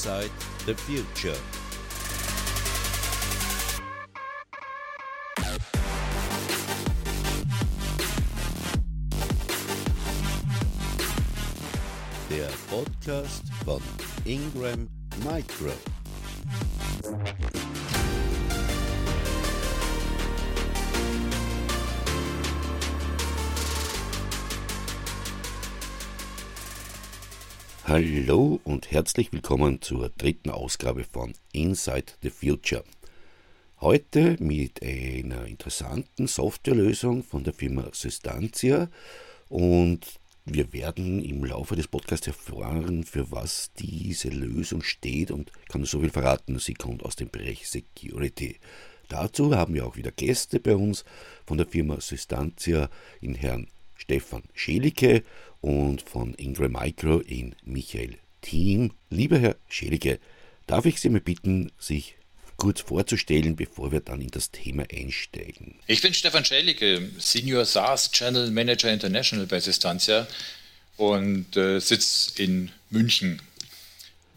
Inside the Future. Der Podcast von Ingram Micro. Hallo und herzlich willkommen zur dritten Ausgabe von Inside the Future. Heute mit einer interessanten Softwarelösung von der Firma Systantia und wir werden im Laufe des Podcasts erfahren, für was diese Lösung steht und kann so viel verraten, sie kommt aus dem Bereich Security. Dazu haben wir auch wieder Gäste bei uns von der Firma Systantia in Herrn Stefan Schelicke und von Ingram Micro in Michael Thiem. Lieber Herr Schelicke, darf ich Sie mal bitten, sich kurz vorzustellen, bevor wir dann in das Thema einsteigen. Ich bin Stefan Schelicke, Senior SaaS Channel Manager International bei Sistantia und äh, sitze in München.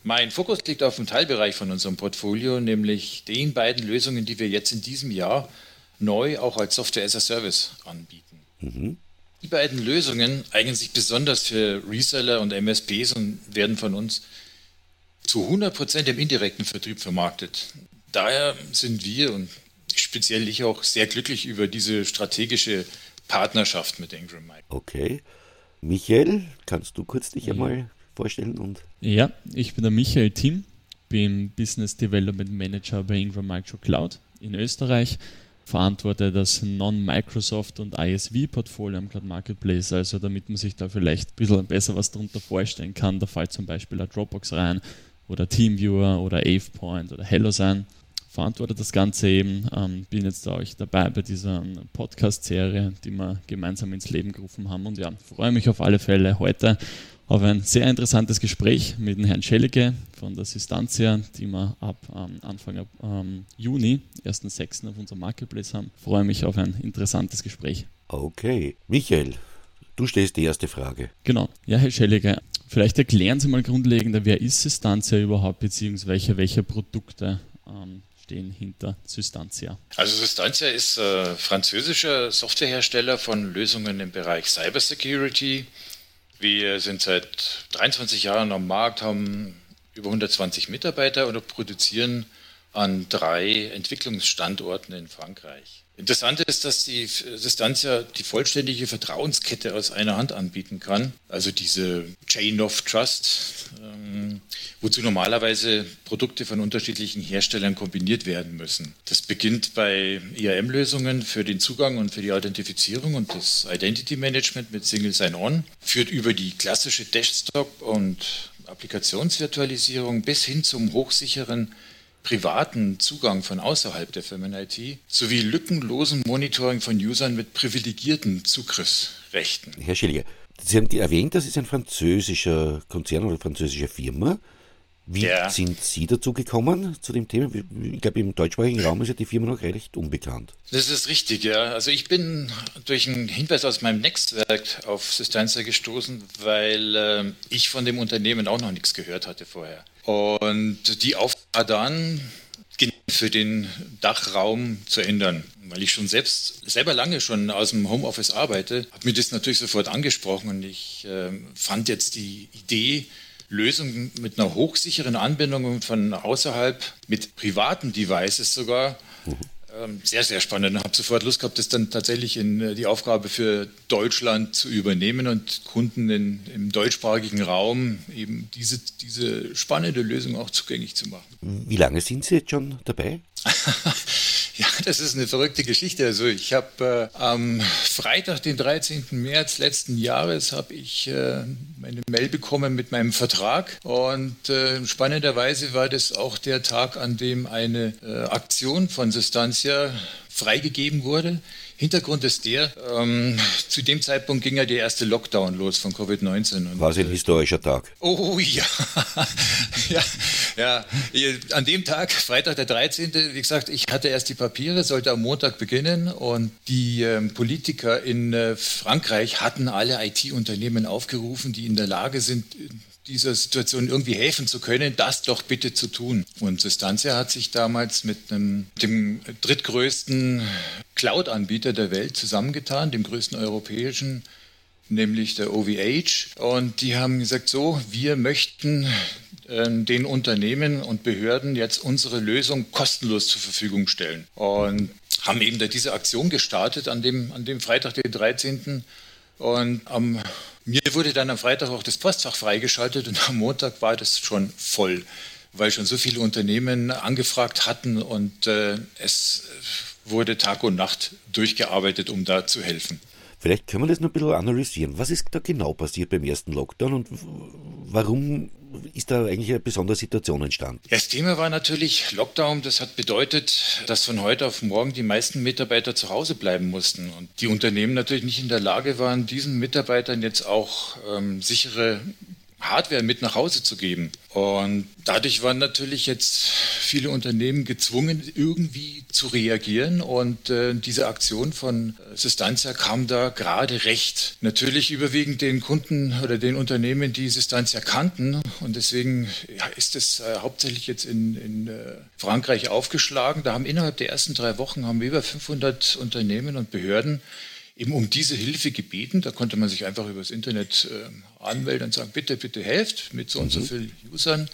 Mein Fokus liegt auf dem Teilbereich von unserem Portfolio, nämlich den beiden Lösungen, die wir jetzt in diesem Jahr neu auch als Software as a Service anbieten. Mhm. Die beiden Lösungen eignen sich besonders für Reseller und MSPs und werden von uns zu 100 Prozent im indirekten Vertrieb vermarktet. Daher sind wir und speziell ich auch sehr glücklich über diese strategische Partnerschaft mit Ingram Micro. Okay. Michael, kannst du kurz dich ja. einmal vorstellen? Und ja, ich bin der Michael Tim, bin Business Development Manager bei Ingram Micro Cloud in Österreich verantworte das Non-Microsoft und ISV-Portfolio am Cloud Marketplace. Also damit man sich da vielleicht ein bisschen besser was darunter vorstellen kann, da fällt zum Beispiel ein Dropbox rein oder TeamViewer oder AvePoint oder HelloSign. Verantworte das Ganze eben, ähm, bin jetzt da euch dabei bei dieser Podcast-Serie, die wir gemeinsam ins Leben gerufen haben und ja, freue mich auf alle Fälle heute auf ein sehr interessantes Gespräch mit dem Herrn Schellige von der Systantia, die wir ab ähm, Anfang ähm, Juni, 1.6. auf unserem Marketplace haben. Ich freue mich auf ein interessantes Gespräch. Okay. Michael, du stellst die erste Frage. Genau. Ja, Herr Schellige, vielleicht erklären Sie mal grundlegender, wer ist Systantia überhaupt, beziehungsweise welche Produkte ähm, stehen hinter Systantia? Also Systantia ist äh, französischer Softwarehersteller von Lösungen im Bereich Cybersecurity. Wir sind seit 23 Jahren am Markt, haben über 120 Mitarbeiter und produzieren an drei Entwicklungsstandorten in Frankreich. Interessant ist, dass die Distanz die vollständige Vertrauenskette aus einer Hand anbieten kann, also diese Chain of Trust, ähm, wozu normalerweise Produkte von unterschiedlichen Herstellern kombiniert werden müssen. Das beginnt bei IAM-Lösungen für den Zugang und für die Authentifizierung und das Identity Management mit Single Sign-On, führt über die klassische Desktop- und Applikationsvirtualisierung bis hin zum hochsicheren privaten Zugang von außerhalb der Firmen-IT sowie lückenlosen Monitoring von Usern mit privilegierten Zugriffsrechten. Herr Schilliger, Sie haben erwähnt, das ist ein französischer Konzern oder französische Firma. Wie ja. sind Sie dazu gekommen zu dem Thema? Ich glaube, im deutschsprachigen Raum ist ja die Firma noch recht unbekannt. Das ist richtig, ja. Also ich bin durch einen Hinweis aus meinem Netzwerk auf Systanza gestoßen, weil äh, ich von dem Unternehmen auch noch nichts gehört hatte vorher. Und die Aufgabe dann für den Dachraum zu ändern. Weil ich schon selbst selber lange schon aus dem Homeoffice arbeite, hat mir das natürlich sofort angesprochen und ich äh, fand jetzt die Idee, Lösungen mit einer hochsicheren Anbindung von außerhalb, mit privaten Devices sogar, mhm. Sehr, sehr spannend. Ich habe sofort Lust gehabt, das dann tatsächlich in äh, die Aufgabe für Deutschland zu übernehmen und Kunden in, im deutschsprachigen Raum eben diese, diese spannende Lösung auch zugänglich zu machen. Wie lange sind Sie jetzt schon dabei? Ja, das ist eine verrückte Geschichte. Also ich habe äh, am Freitag, den 13. März letzten Jahres, habe ich äh, meine Mail bekommen mit meinem Vertrag. Und äh, spannenderweise war das auch der Tag, an dem eine äh, Aktion von Sustancia freigegeben wurde, Hintergrund ist der, ähm, zu dem Zeitpunkt ging ja der erste Lockdown los von Covid-19. War es ein historischer Tag? Oh ja. ja. Ja, an dem Tag, Freitag der 13., wie gesagt, ich hatte erst die Papiere, sollte am Montag beginnen und die ähm, Politiker in äh, Frankreich hatten alle IT-Unternehmen aufgerufen, die in der Lage sind, dieser Situation irgendwie helfen zu können, das doch bitte zu tun. Und Sustantia hat sich damals mit einem, dem drittgrößten Cloud-Anbieter der Welt zusammengetan, dem größten europäischen, nämlich der OVH. Und die haben gesagt, so, wir möchten äh, den Unternehmen und Behörden jetzt unsere Lösung kostenlos zur Verfügung stellen. Und haben eben da diese Aktion gestartet an dem, an dem Freitag, den 13. Und am mir wurde dann am Freitag auch das Postfach freigeschaltet und am Montag war das schon voll, weil schon so viele Unternehmen angefragt hatten und äh, es wurde Tag und Nacht durchgearbeitet, um da zu helfen. Vielleicht können wir das noch ein bisschen analysieren. Was ist da genau passiert beim ersten Lockdown und warum ist da eigentlich eine besondere Situation entstanden? Das Thema war natürlich Lockdown. Das hat bedeutet, dass von heute auf morgen die meisten Mitarbeiter zu Hause bleiben mussten und die Unternehmen natürlich nicht in der Lage waren, diesen Mitarbeitern jetzt auch ähm, sichere Hardware mit nach Hause zu geben. Und dadurch waren natürlich jetzt viele Unternehmen gezwungen, irgendwie zu reagieren. Und äh, diese Aktion von Sustantia kam da gerade recht. Natürlich überwiegend den Kunden oder den Unternehmen, die Sustantia kannten. Und deswegen ja, ist es äh, hauptsächlich jetzt in, in äh, Frankreich aufgeschlagen. Da haben innerhalb der ersten drei Wochen haben über 500 Unternehmen und Behörden eben um diese Hilfe gebeten. Da konnte man sich einfach über das Internet äh, anmelden und sagen, bitte, bitte helft mit so und so mhm. vielen Usern.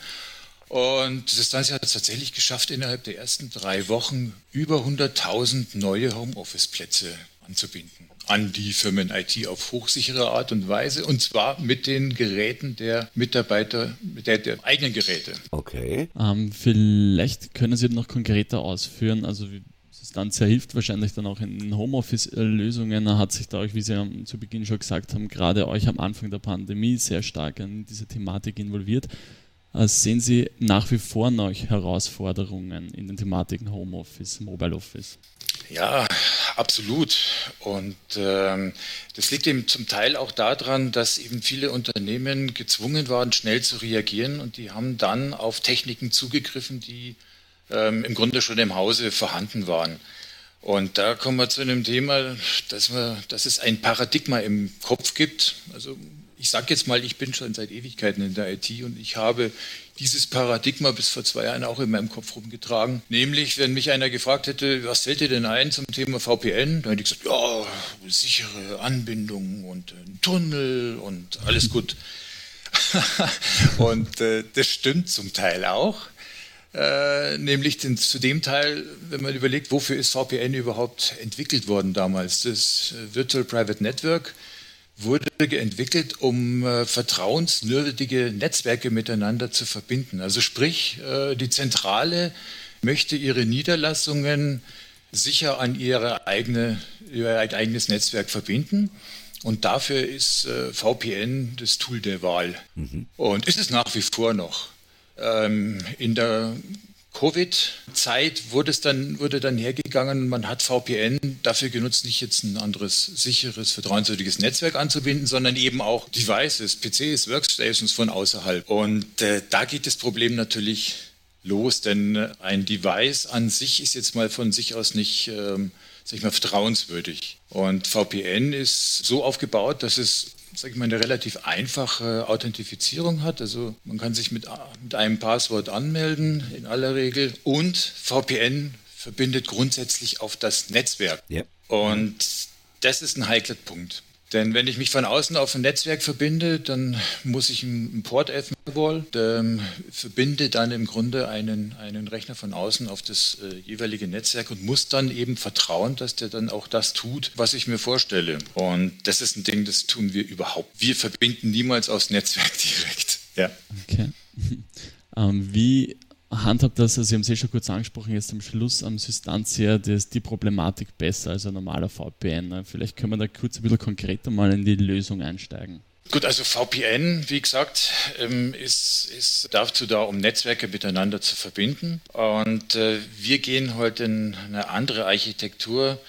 Und das Ganze hat es tatsächlich geschafft, innerhalb der ersten drei Wochen über 100.000 neue Homeoffice-Plätze anzubinden an die Firmen IT auf hochsichere Art und Weise und zwar mit den Geräten der Mitarbeiter, der, der eigenen Geräte. Okay. Ähm, vielleicht können Sie noch konkreter ausführen, also wie Distanz hilft wahrscheinlich dann auch in Homeoffice-Lösungen. Hat sich da auch, wie Sie zu Beginn schon gesagt haben, gerade euch am Anfang der Pandemie sehr stark in diese Thematik involviert. Äh, sehen Sie nach wie vor noch Herausforderungen in den Thematiken Homeoffice, Mobile Office? Ja, absolut. Und ähm, das liegt eben zum Teil auch daran, dass eben viele Unternehmen gezwungen waren, schnell zu reagieren und die haben dann auf Techniken zugegriffen, die ähm, im Grunde schon im Hause vorhanden waren. Und da kommen wir zu einem Thema, dass, wir, dass es ein Paradigma im Kopf gibt. Also ich sage jetzt mal, ich bin schon seit Ewigkeiten in der IT und ich habe dieses Paradigma bis vor zwei Jahren auch in meinem Kopf rumgetragen. Nämlich, wenn mich einer gefragt hätte, was fällt dir denn ein zum Thema VPN, dann hätte ich gesagt, ja, sichere Anbindung und ein Tunnel und alles gut. und äh, das stimmt zum Teil auch. Äh, nämlich den, zu dem Teil, wenn man überlegt, wofür ist VPN überhaupt entwickelt worden damals. Das äh, Virtual Private Network wurde entwickelt, um äh, vertrauenswürdige Netzwerke miteinander zu verbinden. Also sprich, äh, die Zentrale möchte ihre Niederlassungen sicher an ihre eigene, ihr eigenes Netzwerk verbinden. Und dafür ist äh, VPN das Tool der Wahl. Mhm. Und ist es nach wie vor noch. Ähm, in der Covid-Zeit wurde es dann, wurde dann hergegangen, man hat VPN dafür genutzt, nicht jetzt ein anderes sicheres, vertrauenswürdiges Netzwerk anzubinden, sondern eben auch Devices, PCs, Workstations von außerhalb. Und äh, da geht das Problem natürlich los, denn ein Device an sich ist jetzt mal von sich aus nicht, ähm, sag ich mal, vertrauenswürdig. Und VPN ist so aufgebaut, dass es sage ich mal, eine relativ einfache Authentifizierung hat. Also man kann sich mit, mit einem Passwort anmelden in aller Regel und VPN verbindet grundsätzlich auf das Netzwerk. Ja. Und das ist ein heikler Punkt. Denn wenn ich mich von außen auf ein Netzwerk verbinde, dann muss ich einen Port Firewall, ähm, verbinde dann im Grunde einen, einen Rechner von außen auf das äh, jeweilige Netzwerk und muss dann eben vertrauen, dass der dann auch das tut, was ich mir vorstelle. Und das ist ein Ding, das tun wir überhaupt. Wir verbinden niemals aufs Netzwerk direkt. Ja. Okay. ähm, wie handhabt das, also Sie haben es ja schon kurz angesprochen, jetzt am Schluss am Systantia, das die Problematik besser als ein normaler VPN. Ne? Vielleicht können wir da kurz ein bisschen konkreter mal in die Lösung einsteigen. Gut, also VPN, wie gesagt, ähm, ist, ist dazu da, um Netzwerke miteinander zu verbinden. Und äh, wir gehen heute in eine andere Architektur,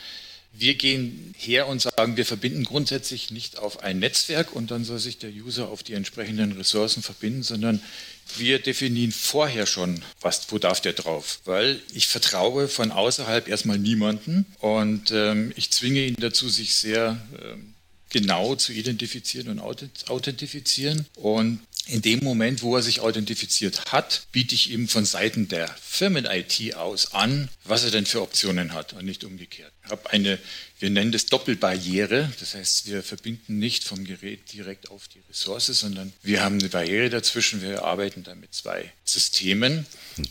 Wir gehen her und sagen, wir verbinden grundsätzlich nicht auf ein Netzwerk und dann soll sich der User auf die entsprechenden Ressourcen verbinden, sondern wir definieren vorher schon, was, wo darf der drauf. Weil ich vertraue von außerhalb erstmal niemanden und ähm, ich zwinge ihn dazu, sich sehr ähm, genau zu identifizieren und authentifizieren. Und in dem Moment, wo er sich authentifiziert hat, biete ich ihm von Seiten der Firmen-IT aus an, was er denn für Optionen hat und nicht umgekehrt. Ich habe eine, wir nennen das Doppelbarriere, das heißt, wir verbinden nicht vom Gerät direkt auf die Ressource, sondern wir haben eine Barriere dazwischen, wir arbeiten da mit zwei Systemen.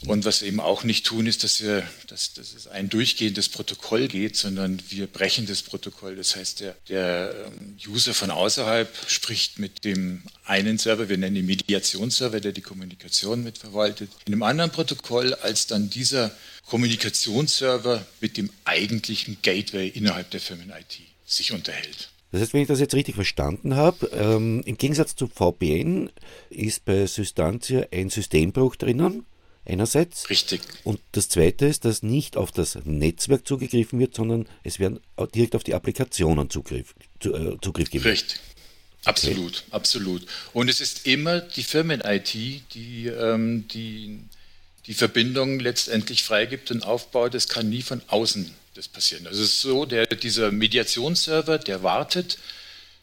Und was wir eben auch nicht tun, ist, dass, wir, dass, dass es ein durchgehendes Protokoll geht, sondern wir brechen das Protokoll. Das heißt, der, der ähm, User von außerhalb spricht mit dem einen Server, wir nennen ihn Mediationsserver, der die Kommunikation mitverwaltet, in einem anderen Protokoll, als dann dieser Kommunikationsserver mit dem eigentlichen Gateway innerhalb der Firmen-IT sich unterhält. Das heißt, wenn ich das jetzt richtig verstanden habe, ähm, im Gegensatz zu VPN ist bei Systantia ein Systembruch drinnen, einerseits. Richtig. Und das zweite ist, dass nicht auf das Netzwerk zugegriffen wird, sondern es werden direkt auf die Applikationen Zugriff, äh, Zugriff gegeben. Richtig. Absolut, okay. absolut. Und es ist immer die Firmen-IT, die, ähm, die die Verbindung letztendlich freigibt und aufbaut. Das kann nie von außen das passieren. Also es ist so, der, dieser Mediationsserver, der wartet,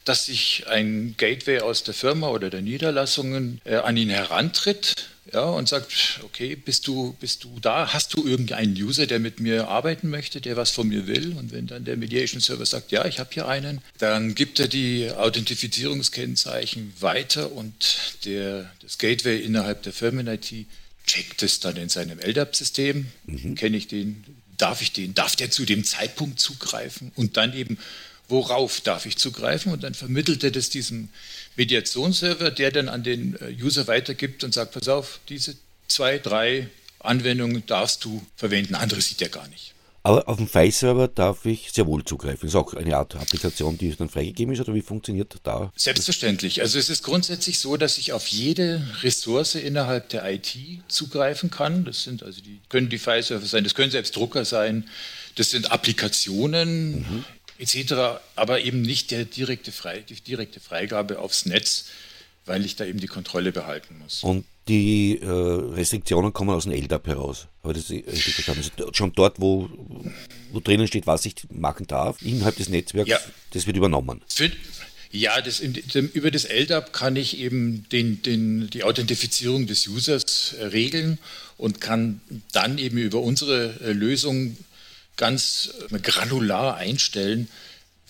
dass sich ein Gateway aus der Firma oder der Niederlassungen äh, an ihn herantritt ja, und sagt, okay, bist du, bist du da? Hast du irgendeinen User, der mit mir arbeiten möchte, der was von mir will? Und wenn dann der Mediation Server sagt, ja, ich habe hier einen, dann gibt er die Authentifizierungskennzeichen weiter und der, das Gateway innerhalb der Firmen-IT checkt es dann in seinem LDAP-System, mhm. kenne ich den, darf ich den, darf der zu dem Zeitpunkt zugreifen und dann eben, worauf darf ich zugreifen und dann vermittelt er das diesem Mediationsserver, der dann an den äh, User weitergibt und sagt, pass auf, diese zwei, drei Anwendungen darfst du verwenden, andere sieht er gar nicht. Aber auf dem File-Server darf ich sehr wohl zugreifen. Ist auch eine Art Applikation, die dann freigegeben ist, oder wie funktioniert da? Selbstverständlich. Also es ist grundsätzlich so, dass ich auf jede Ressource innerhalb der IT zugreifen kann. Das sind also die, können die File-Server sein, das können selbst Drucker sein, das sind Applikationen mhm. etc., aber eben nicht der direkte Frei, die direkte Freigabe aufs Netz, weil ich da eben die Kontrolle behalten muss. Und die äh, Restriktionen kommen aus dem LDAP heraus. Aber das ist richtig verstanden. Also schon dort, wo, wo drinnen steht, was ich machen darf, innerhalb des Netzwerks, ja. das wird übernommen. Für, ja, das, über das LDAP kann ich eben den, den, die Authentifizierung des Users äh, regeln und kann dann eben über unsere äh, Lösung ganz äh, granular einstellen,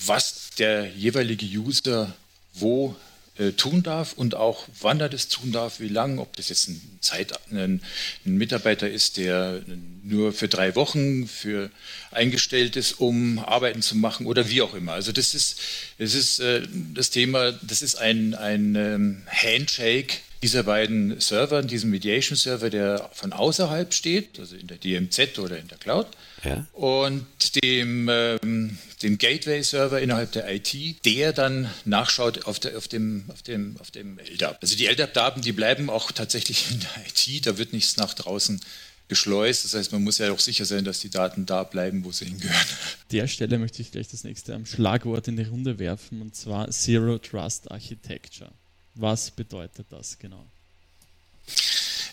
was der jeweilige User wo äh, tun darf und auch wann er das tun darf, wie lange, ob das jetzt ein, Zeit, ein, ein, Mitarbeiter ist, der nur für drei Wochen für eingestellt ist, um Arbeiten zu machen oder wie auch immer. Also das ist, das, ist äh, das Thema, das ist ein, ein ähm, Handshake dieser beiden Server, diesem Mediation-Server, der von außerhalb steht, also in der DMZ oder in der Cloud, ja. und dem, ähm, dem Gateway-Server innerhalb der IT, der dann nachschaut auf, der, auf, dem, auf, dem, auf dem LDAP. Also die LDAP-Daten, die bleiben auch tatsächlich in der IT, da wird nichts nach draußen geschleust. Das heißt, man muss ja auch sicher sein, dass die Daten da bleiben, wo sie hingehören. An der Stelle möchte ich gleich das nächste Schlagwort in die Runde werfen, und zwar Zero Trust Architecture. Was bedeutet das genau?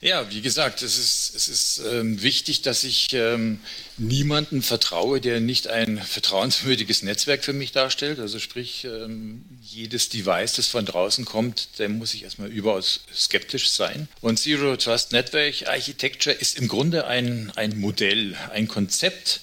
Ja, wie gesagt, es ist, es ist ähm, wichtig, dass ich ähm, niemanden vertraue, der nicht ein vertrauenswürdiges Netzwerk für mich darstellt. Also sprich, ähm, jedes Device, das von draußen kommt, dem muss ich erstmal überaus skeptisch sein. Und Zero Trust Network Architecture ist im Grunde ein, ein Modell, ein Konzept,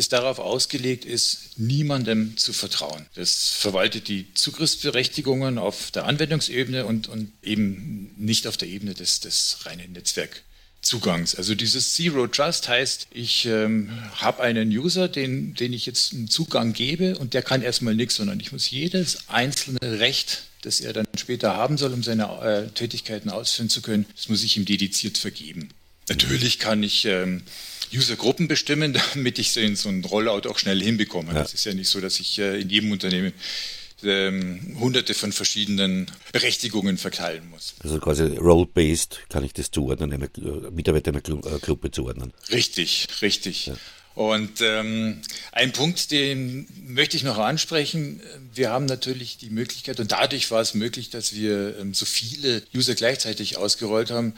das darauf ausgelegt ist, niemandem zu vertrauen. Das verwaltet die Zugriffsberechtigungen auf der Anwendungsebene und, und eben nicht auf der Ebene des, des reinen Netzwerkzugangs. Also dieses Zero Trust heißt, ich ähm, habe einen User, den, den ich jetzt einen Zugang gebe und der kann erstmal nichts, sondern ich muss jedes einzelne Recht das er dann später haben soll, um seine äh, Tätigkeiten ausführen zu können, das muss ich ihm dediziert vergeben. Natürlich kann ich ähm, Usergruppen bestimmen, damit ich so einen Rollout auch schnell hinbekomme. Ja. Das ist ja nicht so, dass ich äh, in jedem Unternehmen ähm, hunderte von verschiedenen Berechtigungen verteilen muss. Also quasi role-based kann ich das zuordnen, einer äh, Mitarbeiter einer äh, Gruppe zuordnen. Richtig, richtig. Ja. Und ähm, ein Punkt, den möchte ich noch ansprechen. Wir haben natürlich die Möglichkeit, und dadurch war es möglich, dass wir ähm, so viele User gleichzeitig ausgerollt haben,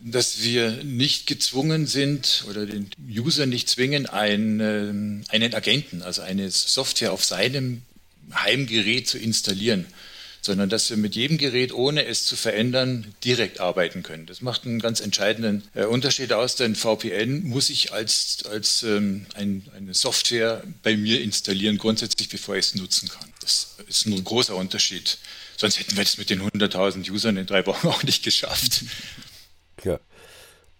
dass wir nicht gezwungen sind oder den User nicht zwingen, einen, einen Agenten, also eine Software auf seinem Heimgerät zu installieren sondern dass wir mit jedem Gerät, ohne es zu verändern, direkt arbeiten können. Das macht einen ganz entscheidenden äh, Unterschied aus, denn VPN muss ich als, als ähm, ein, eine Software bei mir installieren, grundsätzlich, bevor ich es nutzen kann. Das ist ein großer Unterschied. Sonst hätten wir das mit den 100.000 Usern in drei Wochen auch nicht geschafft.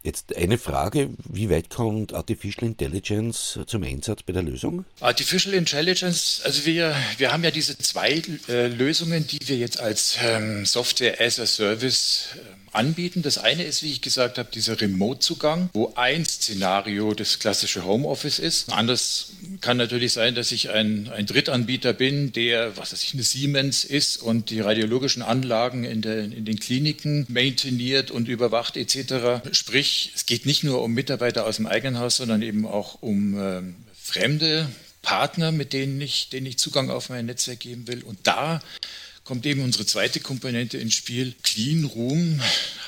Jetzt eine Frage, wie weit kommt Artificial Intelligence zum Einsatz bei der Lösung? Artificial Intelligence, also wir, wir haben ja diese zwei äh, Lösungen, die wir jetzt als ähm, Software as a Service äh, anbieten. Das eine ist, wie ich gesagt habe, dieser Remote-Zugang, wo ein Szenario das klassische Homeoffice ist. Anders kann natürlich sein, dass ich ein, ein Drittanbieter bin, der, was weiß ich, eine Siemens ist und die radiologischen Anlagen in, der, in den Kliniken maintainiert und überwacht etc. Sprich, es geht nicht nur um Mitarbeiter aus dem eigenen Haus, sondern eben auch um äh, fremde Partner, mit denen ich, denen ich Zugang auf mein Netzwerk geben will. Und da kommt eben unsere zweite Komponente ins Spiel. Clean Room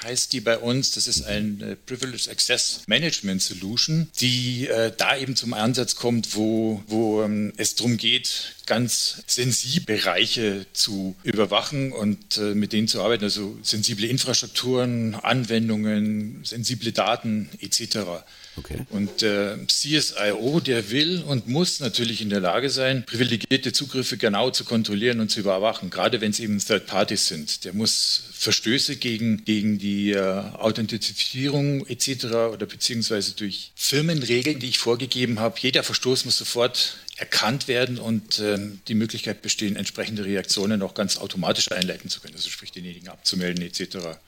heißt die bei uns. Das ist ein äh, Privileged Access Management Solution, die äh, da eben zum Einsatz kommt, wo, wo ähm, es darum geht, ganz sensible Bereiche zu überwachen und äh, mit denen zu arbeiten, also sensible Infrastrukturen, Anwendungen, sensible Daten etc. Okay. Und äh, CSIO, der will und muss natürlich in der Lage sein, privilegierte Zugriffe genau zu kontrollieren und zu überwachen, gerade wenn es eben Third Parties sind. Der muss Verstöße gegen, gegen die äh, Authentifizierung etc. oder beziehungsweise durch Firmenregeln, die ich vorgegeben habe, jeder Verstoß muss sofort erkannt werden und äh, die Möglichkeit bestehen, entsprechende Reaktionen auch ganz automatisch einleiten zu können, also sprich denjenigen abzumelden etc.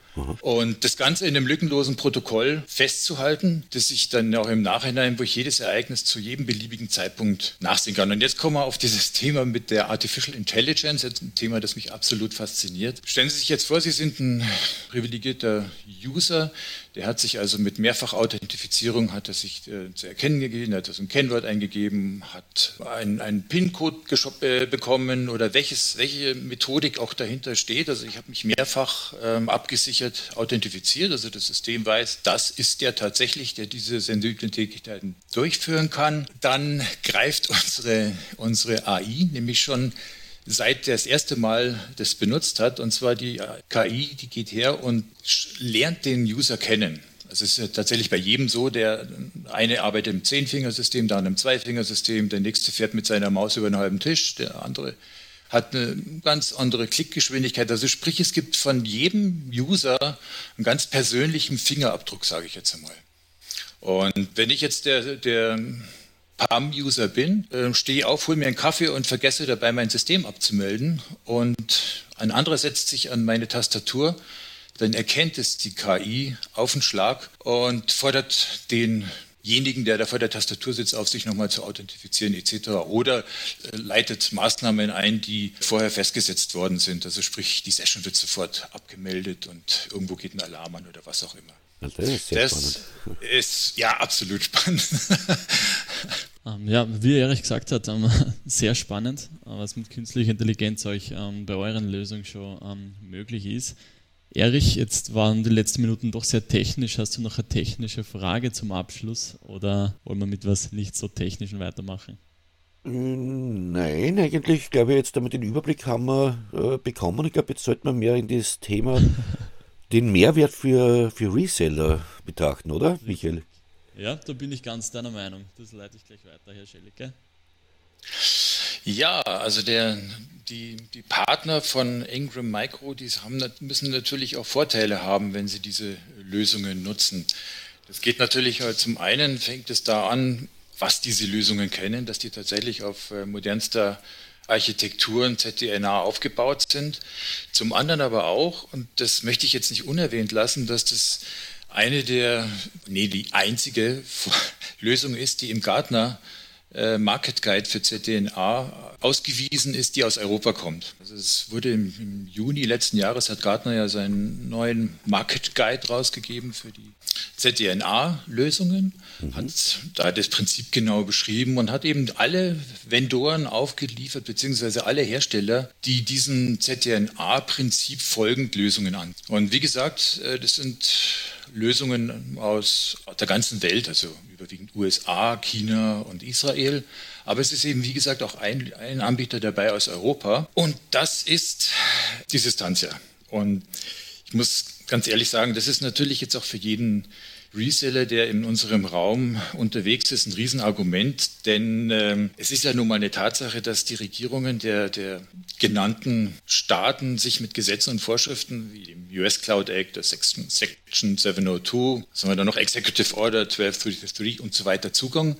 Und das Ganze in einem lückenlosen Protokoll festzuhalten, das ich dann auch im Nachhinein, wo ich jedes Ereignis zu jedem beliebigen Zeitpunkt nachsehen kann. Und jetzt kommen wir auf dieses Thema mit der Artificial Intelligence, ein Thema, das mich absolut fasziniert. Stellen Sie sich jetzt vor, Sie sind ein privilegierter User, der hat sich also mit Mehrfach-Authentifizierung hat er sich äh, zu erkennen gegeben, hat also ein Kennwort eingegeben, hat einen, PIN-Code äh, bekommen oder welches, welche Methodik auch dahinter steht. Also ich habe mich mehrfach ähm, abgesichert authentifiziert. Also das System weiß, das ist der tatsächlich, der diese sensiblen Tätigkeiten durchführen kann. Dann greift unsere, unsere AI nämlich schon seit das erste Mal das benutzt hat. Und zwar die KI, die geht her und lernt den User kennen. Also es ist tatsächlich bei jedem so, der eine arbeitet im Zehnfingersystem, andere im Zweifingersystem, der nächste fährt mit seiner Maus über einen halben Tisch, der andere hat eine ganz andere Klickgeschwindigkeit. Also sprich, es gibt von jedem User einen ganz persönlichen Fingerabdruck, sage ich jetzt einmal. Und wenn ich jetzt der, der Palm-User bin, äh, stehe auf, hole mir einen Kaffee und vergesse dabei mein System abzumelden und ein anderer setzt sich an meine Tastatur, dann erkennt es die KI auf den Schlag und fordert denjenigen, der da vor der Tastatur sitzt, auf sich nochmal zu authentifizieren etc. Oder äh, leitet Maßnahmen ein, die vorher festgesetzt worden sind. Also sprich, die Session wird sofort abgemeldet und irgendwo geht ein Alarm an oder was auch immer. Das ist das ist ja absolut spannend. Ähm, ja, wie Erich gesagt hat, ähm, sehr spannend, was mit künstlicher Intelligenz euch ähm, bei euren Lösungen schon möglich ist. Erich, jetzt waren die letzten Minuten doch sehr technisch. Hast du noch eine technische Frage zum Abschluss oder wollen wir mit was nicht so technischen weitermachen? Hm, nein, eigentlich glaube ich, jetzt damit den Überblick haben wir äh, bekommen. Ich glaube, jetzt sollten wir mehr in das Thema den Mehrwert für, für Reseller betrachten, oder, Michael? Ja, da bin ich ganz deiner Meinung. Das leite ich gleich weiter, Herr Schellicke. Ja, also der, die, die Partner von Ingram Micro, die haben, müssen natürlich auch Vorteile haben, wenn sie diese Lösungen nutzen. Das geht natürlich halt zum einen, fängt es da an, was diese Lösungen kennen, dass die tatsächlich auf äh, modernster Architekturen ZDNA aufgebaut sind. Zum anderen aber auch, und das möchte ich jetzt nicht unerwähnt lassen, dass das eine der, nee, die einzige Lösung ist, die im Gartner äh, Market Guide für ZDNA ausgewiesen ist, die aus Europa kommt. Also es wurde im, im, Juni letzten Jahres hat Gartner ja seinen neuen Market Guide rausgegeben für die ZDNA-Lösungen, mhm. hat da das Prinzip genau beschrieben und hat eben alle Vendoren aufgeliefert, beziehungsweise alle Hersteller, die diesem ZDNA-Prinzip folgend Lösungen an. Und wie gesagt, äh, das sind Lösungen aus der ganzen Welt, also überwiegend USA, China und Israel. Aber es ist eben, wie gesagt, auch ein, ein Anbieter dabei aus Europa. Und das ist die Distantia. Und ich muss ganz ehrlich sagen, das ist natürlich jetzt auch für jeden Reseller, der in unserem Raum unterwegs ist, ein Riesenargument, denn äh, es ist ja nun mal eine Tatsache, dass die Regierungen der, der genannten Staaten sich mit Gesetzen und Vorschriften wie dem US Cloud Act, der Section 702, was haben wir da noch, Executive Order 1233 und so weiter Zugang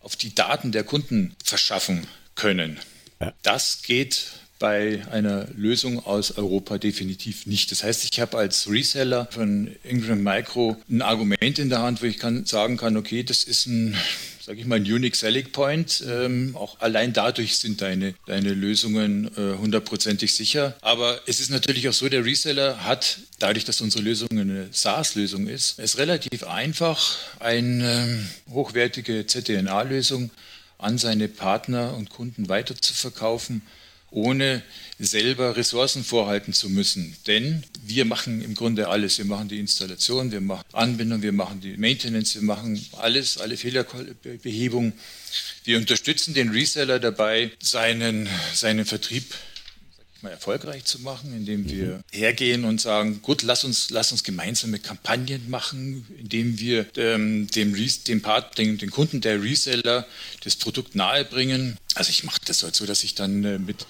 auf die Daten der Kunden verschaffen können. Ja. Das geht bei einer Lösung aus Europa definitiv nicht. Das heißt, ich habe als Reseller von Ingram Micro ein Argument in der Hand, wo ich kann, sagen kann, okay, das ist ein sage ich mal, ein Unique Selling Point. Ähm, auch allein dadurch sind deine, deine Lösungen äh, hundertprozentig sicher. Aber es ist natürlich auch so, der Reseller hat, dadurch, dass unsere Lösung eine SaaS-Lösung ist, es relativ einfach, eine ähm, hochwertige ZDNA-Lösung an seine Partner und Kunden weiterzuverkaufen ohne selber Ressourcen vorhalten zu müssen. Denn wir machen im Grunde alles. Wir machen die Installation, wir machen Anbindung, wir machen die Maintenance, wir machen alles, alle Fehlerbehebung. Wir unterstützen den Reseller dabei, seinen, seinen Vertrieb mal erfolgreich zu machen, indem wir hergehen und sagen, gut, lass uns, lass uns gemeinsame Kampagnen machen, indem wir ähm, dem, dem, Part, den, den Kunden der Reseller das Produkt nahebringen. Also ich mache das halt so, dass ich dann äh, mit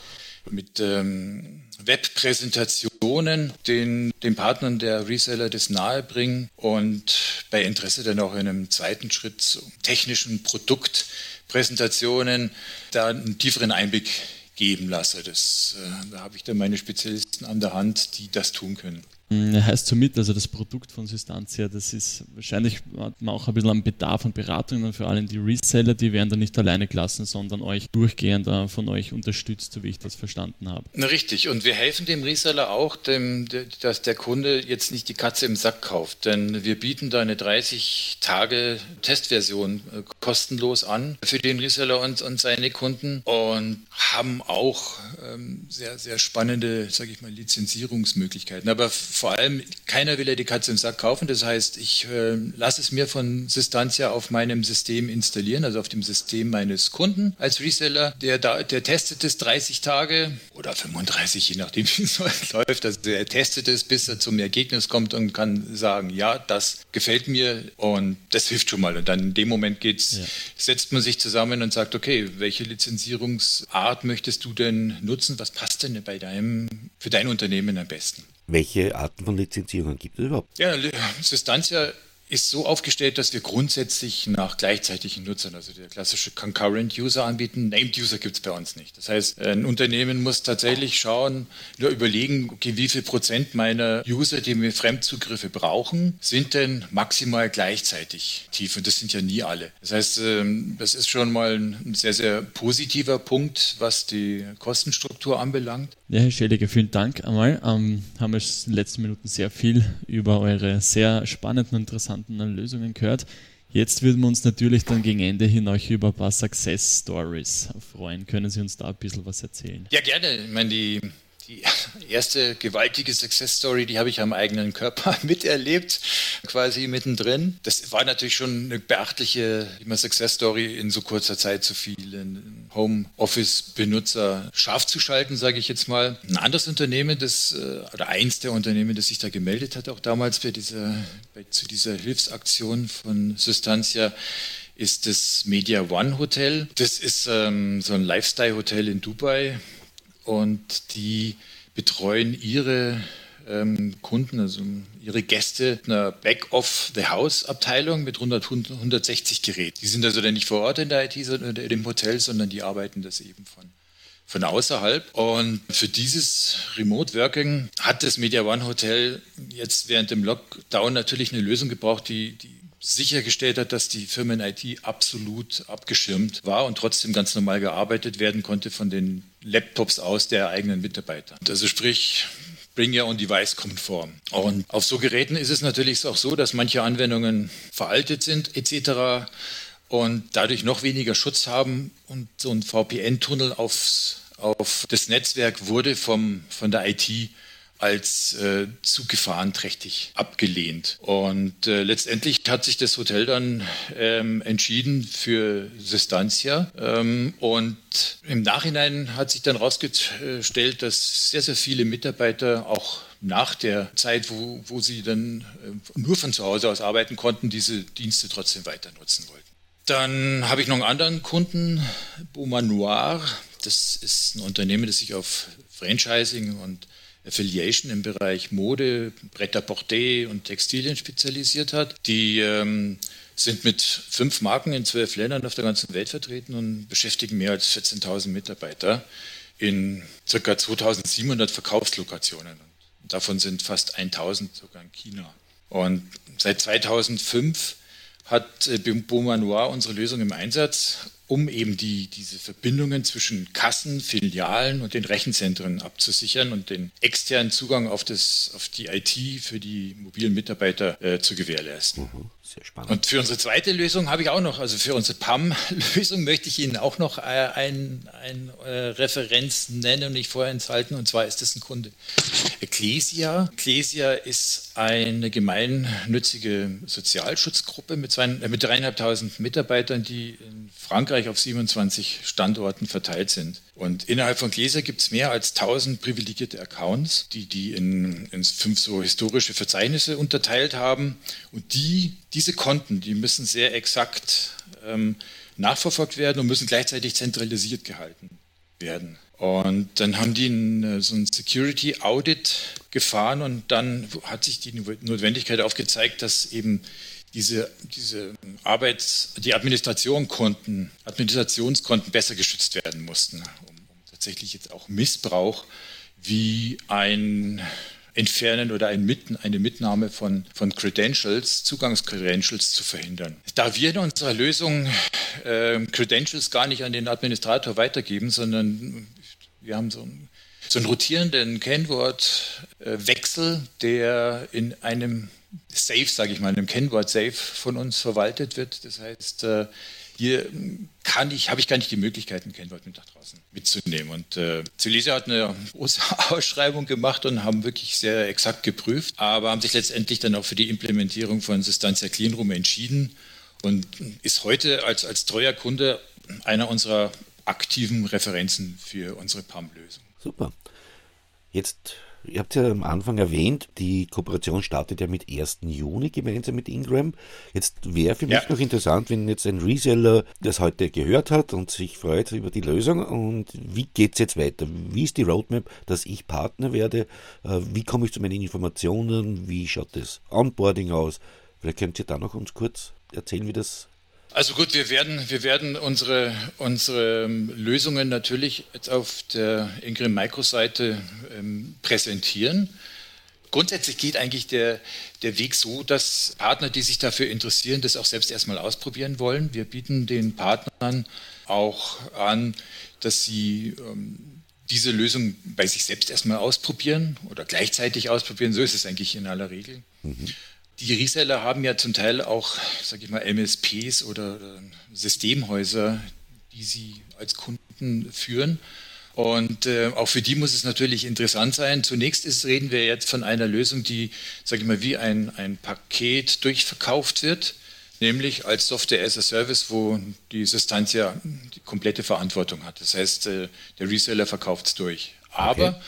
mit ähm, Webpräsentationen den, den Partnern der Reseller das nahebringen und bei Interesse dann auch in einem zweiten Schritt zu technischen Produktpräsentationen da einen tieferen Einblick geben lasse. Das, äh, da habe ich dann meine Spezialisten an der Hand, die das tun können. Hm, heißt somit, also das Produkt von Systantia, das ist wahrscheinlich hat man auch ein bisschen am Bedarf an Beratungen vor allem die Reseller, die werden da nicht alleine gelassen, sondern euch durchgehend von euch unterstützt, so wie ich das verstanden habe. Na richtig, und wir helfen dem Reseller auch, dem, dass der Kunde jetzt nicht die Katze im Sack kauft, denn wir bieten da eine 30 Tage Testversion äh, kostenlos an für den Reseller und, und seine Kunden und haben auch ähm, sehr, sehr spannende, sage ich mal, Lizenzierungsmöglichkeiten. Aber vor allem, keiner will ja die Katze im Sack kaufen. Das heißt, ich äh, lasse es mir von Systantia auf meinem System installieren, also auf dem System meines Kunden als Reseller. Der, der testet es 30 Tage oder 35, je nachdem, wie es läuft. Also er testet es, bis er zum Ergebnis kommt und kann sagen, ja, das gefällt mir und das hilft schon mal. Und dann in dem Moment geht's, ja. setzt man sich zusammen und sagt, okay, welche Lizenzierungsart möchtest du denn nutzen? Was passt denn bei deinem, für dein Unternehmen am besten? Welche Arten von Lizenzierungen gibt es überhaupt? Ja, Substantia ist so aufgestellt, dass wir grundsätzlich nach gleichzeitigen Nutzern, also der klassische Concurrent User anbieten. Named User gibt es bei uns nicht. Das heißt, ein Unternehmen muss tatsächlich schauen, nur überlegen, okay, wie viel Prozent meiner User, die mir Fremdzugriffe brauchen, sind denn maximal gleichzeitig tief. Und das sind ja nie alle. Das heißt, ähm, das ist schon mal ein sehr, sehr positiver Punkt, was die Kostenstruktur anbelangt. Ja, Herr Scheliger, vielen Dank einmal. Ähm, haben wir in den letzten Minuten sehr viel über eure sehr spannenden interessanten Lösungen gehört. Jetzt würden wir uns natürlich dann gegen Ende hin euch über ein paar Success Stories freuen. Können Sie uns da ein bisschen was erzählen? Ja, gerne. Ich meine, die die erste gewaltige Success Story, die habe ich am eigenen Körper miterlebt, quasi mittendrin. Das war natürlich schon eine beachtliche Success Story, in so kurzer Zeit so vielen Homeoffice-Benutzer scharf zu schalten, sage ich jetzt mal. Ein anderes Unternehmen, das, äh, oder eins der Unternehmen, das sich da gemeldet hat, auch damals bei dieser, bei, zu dieser Hilfsaktion von Sustancia, ist das Media One Hotel. Das ist ähm, so ein Lifestyle-Hotel in Dubai und die betreuen ihre ähm, Kunden, also ihre Gäste in einer Back-of-the-House-Abteilung mit 100, 160 Geräten. Die sind also dann nicht vor Ort in der IT oder im Hotel, sondern die arbeiten das eben von, von außerhalb. Und für dieses Remote Working hat das Media One Hotel jetzt während dem Lockdown natürlich eine Lösung gebraucht, die, die sichergestellt hat, dass die Firmen-IT absolut abgeschirmt war und trotzdem ganz normal gearbeitet werden konnte von den Laptops aus der eigenen Mitarbeiter. Also sprich, Bring Your Own Device konform. Und auf so Geräten ist es natürlich auch so, dass manche Anwendungen veraltet sind etc. und dadurch noch weniger Schutz haben und so ein VPN-Tunnel aufs auf das Netzwerk wurde vom, von der IT als äh, zu gefahrenträchtig abgelehnt. Und äh, letztendlich hat sich das Hotel dann ähm, entschieden für Sistancia. Ähm, und im Nachhinein hat sich dann herausgestellt, dass sehr, sehr viele Mitarbeiter auch nach der Zeit, wo, wo sie dann äh, nur von zu Hause aus arbeiten konnten, diese Dienste trotzdem weiter nutzen wollten. Dann habe ich noch einen anderen Kunden, Beaumanoir. Noir. Das ist ein Unternehmen, das sich auf Franchising und Affiliation im Bereich Mode, Pret-à-Porter und Textilien spezialisiert hat. Die ähm, sind mit fünf Marken in zwölf Ländern auf der ganzen Welt vertreten und beschäftigen mehr als 14.000 Mitarbeiter in ca. 2700 Verkaufslokationen. Und davon sind fast 1000 sogar in China. Und seit 2005 hat äh, Beaumanoir unsere Lösung im Einsatz um eben die, diese Verbindungen zwischen Kassen, Filialen und den Rechenzentren abzusichern und den externen Zugang auf, das, auf die IT für die mobilen Mitarbeiter äh, zu gewährleisten. Mhm, sehr spannend. Und für unsere zweite Lösung habe ich auch noch, also für unsere PAM-Lösung möchte ich Ihnen auch noch äh, ein, ein äh, Referenz nennen und nicht vorenthalten, und zwar ist das ein Kunde. Ecclesia. Ecclesia ist eine gemeinnützige Sozialschutzgruppe mit, zwei, äh, mit dreieinhalbtausend Mitarbeitern, die in Frankreich Frankreich auf 27 Standorten verteilt sind. Und innerhalb von Gläser gibt es mehr als 1000 privilegierte Accounts, die die in, in, fünf so historische Verzeichnisse unterteilt haben. Und die, diese Konten, die müssen sehr exakt ähm, nachverfolgt werden und müssen gleichzeitig zentralisiert gehalten werden. Und dann haben die ein, so ein Security Audit gefahren und dann hat sich die Notwendigkeit aufgezeigt, dass eben diese, diese Arbeits-, die Administrationskonten, Administrationskonten besser geschützt werden mussten, um, um tatsächlich jetzt auch Missbrauch wie ein Entfernen oder ein Mitten, eine Mitnahme von, von Credentials, Zugangscredentials zu verhindern. Da wir in unserer Lösung äh, Credentials gar nicht an den Administrator weitergeben, sondern wir haben so einen, so einen rotierenden Kennwortwechsel, äh, der in einem Safe, sage ich mal, einem Kennwort Safe von uns verwaltet wird. Das heißt, äh, hier kann ich, habe ich gar nicht die Möglichkeit, ein Kennwort mit nach draußen mitzunehmen. Und äh, hat eine große Ausschreibung gemacht und haben wirklich sehr exakt geprüft, aber haben sich letztendlich dann auch für die Implementierung von Sustancia Cleanroom entschieden und ist heute als, als treuer Kunde einer unserer aktiven Referenzen für unsere PAM-Lösung. Super. Jetzt Ihr habt ja am Anfang erwähnt, die Kooperation startet ja mit 1. Juni gemeinsam mit Ingram. Jetzt wäre für mich ja. noch interessant, wenn jetzt ein Reseller das heute gehört hat und sich freut über die Lösung und wie geht es jetzt weiter? Wie ist die Roadmap, dass ich Partner werde? Äh, wie komme ich zu meinen Informationen? Wie schaut das Onboarding aus? Vielleicht könnt ihr da noch uns kurz erzählen, wie das also gut, wir werden, wir werden unsere, unsere ähm, Lösungen natürlich jetzt auf der Ingram Micro-Seite ähm, präsentieren. Grundsätzlich geht eigentlich der, der Weg so, dass Partner, die sich dafür interessieren, das auch selbst erstmal ausprobieren wollen. Wir bieten den Partnern auch an, dass sie ähm, diese Lösung bei sich selbst erstmal ausprobieren oder gleichzeitig ausprobieren. So ist es eigentlich in aller Regel. Mhm. Die Reseller haben ja zum Teil auch, sage ich mal, MSPs oder Systemhäuser, die sie als Kunden führen. Und äh, auch für die muss es natürlich interessant sein. Zunächst ist, reden wir jetzt von einer Lösung, die, sage ich mal, wie ein, ein Paket durchverkauft wird, nämlich als Software as a Service, wo die Substantia die komplette Verantwortung hat. Das heißt, äh, der Reseller verkauft es durch. Aber okay.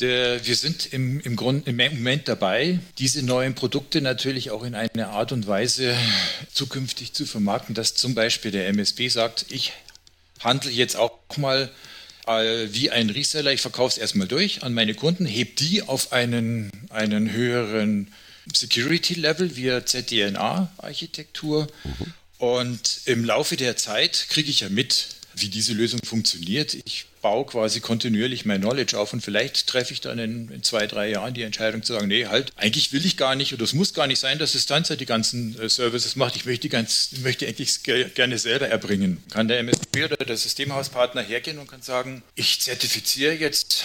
Der, wir sind im, im, Grund, im Moment dabei, diese neuen Produkte natürlich auch in einer Art und Weise zukünftig zu vermarkten, dass zum Beispiel der MSB sagt, ich handle jetzt auch mal äh, wie ein Reseller, ich verkaufe es erstmal durch an meine Kunden, heb die auf einen, einen höheren Security-Level via ZDNA-Architektur. Mhm. Und im Laufe der Zeit kriege ich ja mit, wie diese Lösung funktioniert. Ich baue quasi kontinuierlich mein Knowledge auf und vielleicht treffe ich dann in, in, zwei, drei Jahren die Entscheidung zu sagen, nee, halt, eigentlich will ich gar nicht oder es muss gar nicht sein, dass Distanza die ganzen äh, Services macht. Ich möchte, ganz, möchte eigentlich gerne selber erbringen. Kann der MSP oder der Systemhauspartner hergehen und kann sagen, ich zertifiziere jetzt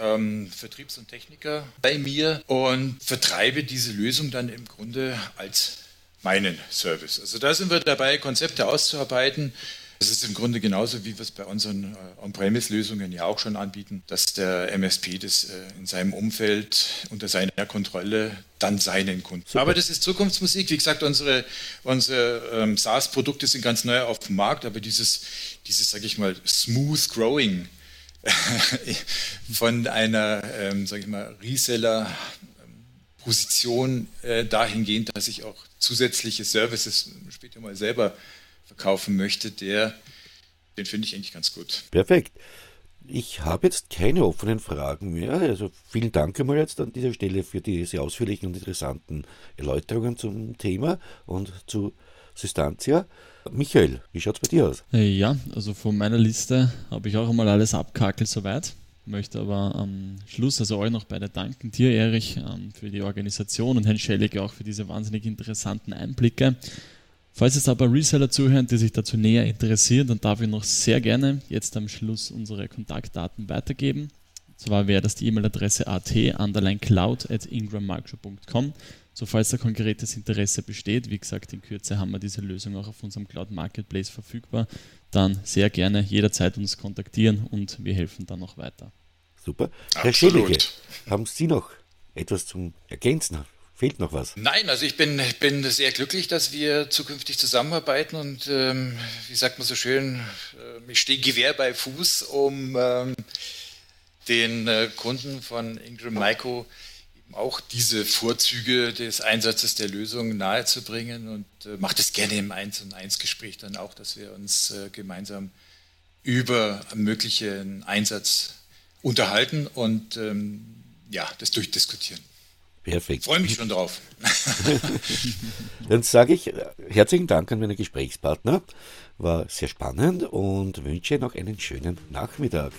ähm, Vertriebs- und Techniker bei mir und vertreibe diese Lösung dann im Grunde als meinen Service. Also da sind wir dabei, Konzepte auszuarbeiten, das ist im Grunde genauso, wie wir es bei unseren äh, On-Premise-Lösungen ja auch schon anbieten, dass der MSP das äh, in seinem Umfeld unter seiner Kontrolle dann seinen Kunden. Super. Aber das ist Zukunftsmusik. Wie gesagt, unsere, unsere ähm, SaaS-Produkte sind ganz neu auf dem Markt, aber dieses, dieses sage ich mal, smooth growing von einer, ähm, sage ich mal, Reseller Position äh, dahingehend, dass ich auch zusätzliche Services später mal selber verkaufen möchte, der, den finde ich eigentlich ganz gut. Perfekt. Ich habe jetzt keine offenen Fragen mehr. Also vielen Dank einmal jetzt an dieser Stelle für diese ausführlichen und interessanten Erläuterungen zum Thema und zu Systantia. Michael, wie schaut es bei dir aus? Äh, ja, also von meiner Liste habe ich auch einmal alles abkakelt soweit. Möchte aber am Schluss also euch noch beide danken. Dir, Erich, ähm, für die Organisation und Herrn Schellig auch für diese wahnsinnig interessanten Einblicke. Falls jetzt aber Reseller zuhören, die sich dazu näher interessieren, dann darf ich noch sehr gerne jetzt am Schluss unsere Kontaktdaten weitergeben. Und zwar wäre das die E-Mail-Adresse at at ingrammarkshow.com. So falls da konkretes Interesse besteht, wie gesagt, in Kürze haben wir diese Lösung auch auf unserem Cloud Marketplace verfügbar, dann sehr gerne jederzeit uns kontaktieren und wir helfen dann noch weiter. Super. Herr Schelige, haben Sie noch etwas zum Ergänzen? Fehlt noch was? Nein, also ich bin, bin sehr glücklich, dass wir zukünftig zusammenarbeiten und ähm, wie sagt man so schön, äh, ich stehe Gewehr bei Fuß, um ähm, den äh, Kunden von Ingram Maiko auch diese Vorzüge des Einsatzes der Lösung nahezubringen und äh, macht es gerne im 1 und 1 Gespräch dann auch, dass wir uns äh, gemeinsam über möglichen Einsatz unterhalten und ähm, ja, das durchdiskutieren. Perfekt. Freue mich schon drauf. Dann sage ich äh, herzlichen Dank an meine Gesprächspartner. War sehr spannend und wünsche noch einen schönen Nachmittag.